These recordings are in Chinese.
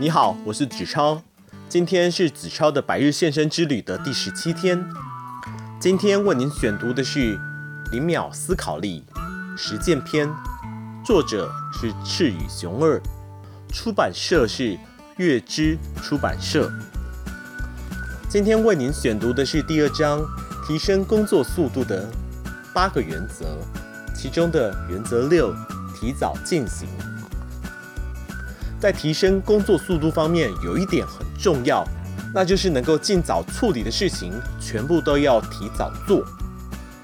你好，我是子超。今天是子超的百日献身之旅的第十七天。今天为您选读的是《零秒思考力》实践篇，作者是赤羽雄二，出版社是月之出版社。今天为您选读的是第二章，提升工作速度的八个原则，其中的原则六，提早进行。在提升工作速度方面，有一点很重要，那就是能够尽早处理的事情，全部都要提早做。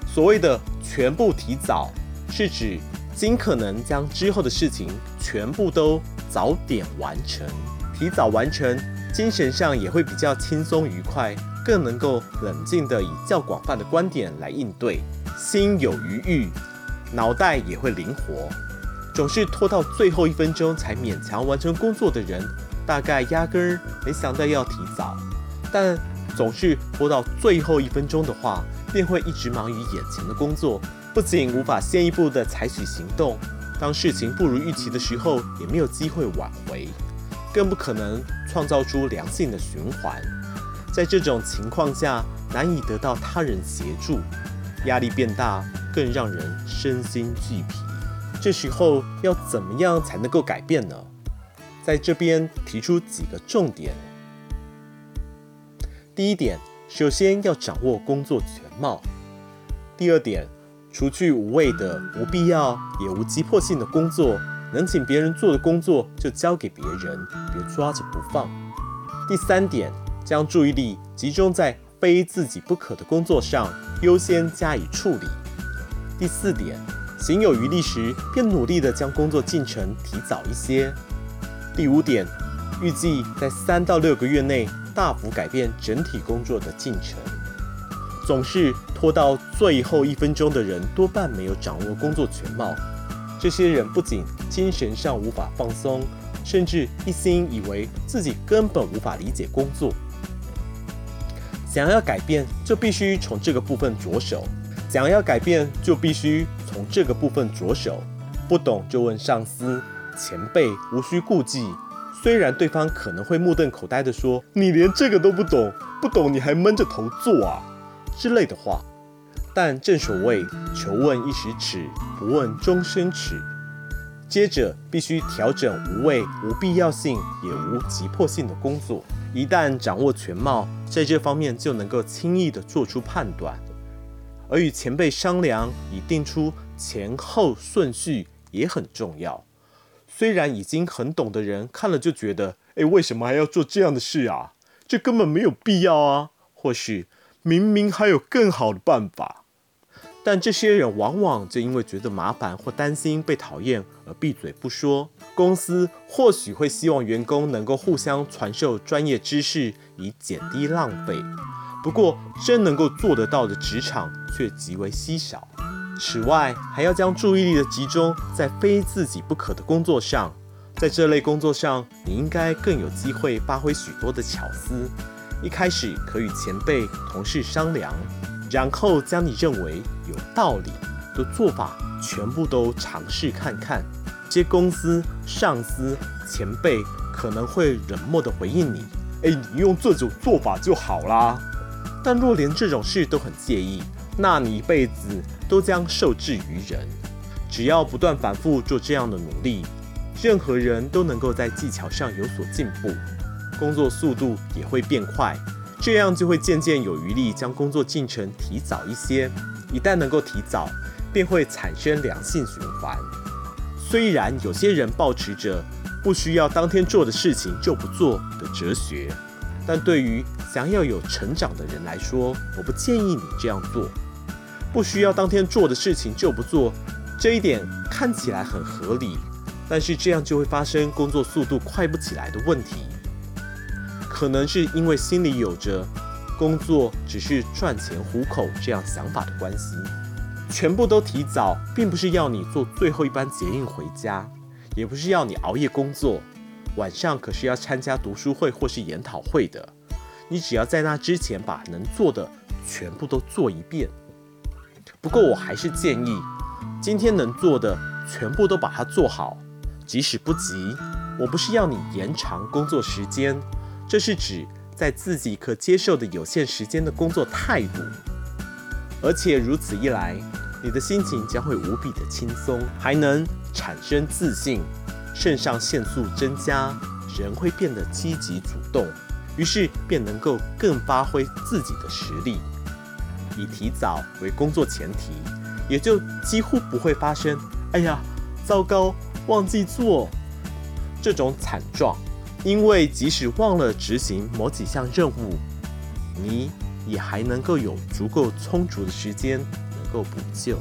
所谓的全部提早，是指尽可能将之后的事情全部都早点完成。提早完成，精神上也会比较轻松愉快，更能够冷静地以较广泛的观点来应对，心有余裕，脑袋也会灵活。总是拖到最后一分钟才勉强完成工作的人，大概压根儿没想到要提早。但总是拖到最后一分钟的话，便会一直忙于眼前的工作，不仅无法先一步的采取行动，当事情不如预期的时候，也没有机会挽回，更不可能创造出良性的循环。在这种情况下，难以得到他人协助，压力变大，更让人身心俱疲。这时候要怎么样才能够改变呢？在这边提出几个重点。第一点，首先要掌握工作全貌。第二点，除去无谓的、无必要也无急迫性的工作，能请别人做的工作就交给别人，别抓着不放。第三点，将注意力集中在非自己不可的工作上，优先加以处理。第四点。仅有余力时，便努力地将工作进程提早一些。第五点，预计在三到六个月内大幅改变整体工作的进程。总是拖到最后一分钟的人，多半没有掌握工作全貌。这些人不仅精神上无法放松，甚至一心以为自己根本无法理解工作。想要改变，就必须从这个部分着手。想要改变，就必须从这个部分着手。不懂就问上司、前辈，无需顾忌。虽然对方可能会目瞪口呆地说：“你连这个都不懂，不懂你还闷着头做啊”之类的话，但正所谓“求问一时耻，不问终身耻”。接着必须调整无谓、无必要性也无急迫性的工作。一旦掌握全貌，在这方面就能够轻易地做出判断。而与前辈商量，以定出前后顺序也很重要。虽然已经很懂的人看了就觉得，诶，为什么还要做这样的事啊？这根本没有必要啊！或许明明还有更好的办法。但这些人往往就因为觉得麻烦或担心被讨厌而闭嘴不说。公司或许会希望员工能够互相传授专业知识，以减低浪费。不过，真能够做得到的职场却极为稀少。此外，还要将注意力的集中在非自己不可的工作上。在这类工作上，你应该更有机会发挥许多的巧思。一开始可与前辈、同事商量，然后将你认为有道理的做法全部都尝试看看。这些公司、上司、前辈可能会冷漠地回应你：“诶，你用这种做法就好啦。”但若连这种事都很介意，那你一辈子都将受制于人。只要不断反复做这样的努力，任何人都能够在技巧上有所进步，工作速度也会变快，这样就会渐渐有余力将工作进程提早一些。一旦能够提早，便会产生良性循环。虽然有些人抱持着不需要当天做的事情就不做的哲学。但对于想要有成长的人来说，我不建议你这样做。不需要当天做的事情就不做，这一点看起来很合理，但是这样就会发生工作速度快不起来的问题。可能是因为心里有着工作只是赚钱糊口这样想法的关系。全部都提早，并不是要你坐最后一班捷运回家，也不是要你熬夜工作。晚上可是要参加读书会或是研讨会的，你只要在那之前把能做的全部都做一遍。不过我还是建议，今天能做的全部都把它做好，即使不急，我不是要你延长工作时间，这是指在自己可接受的有限时间的工作态度。而且如此一来，你的心情将会无比的轻松，还能产生自信，肾上腺素增加，人会变得积极主动，于是便能够更发挥自己的实力。以提早为工作前提，也就几乎不会发生“哎呀，糟糕，忘记做”这种惨状。因为即使忘了执行某几项任务，你也还能够有足够充足的时间能够补救。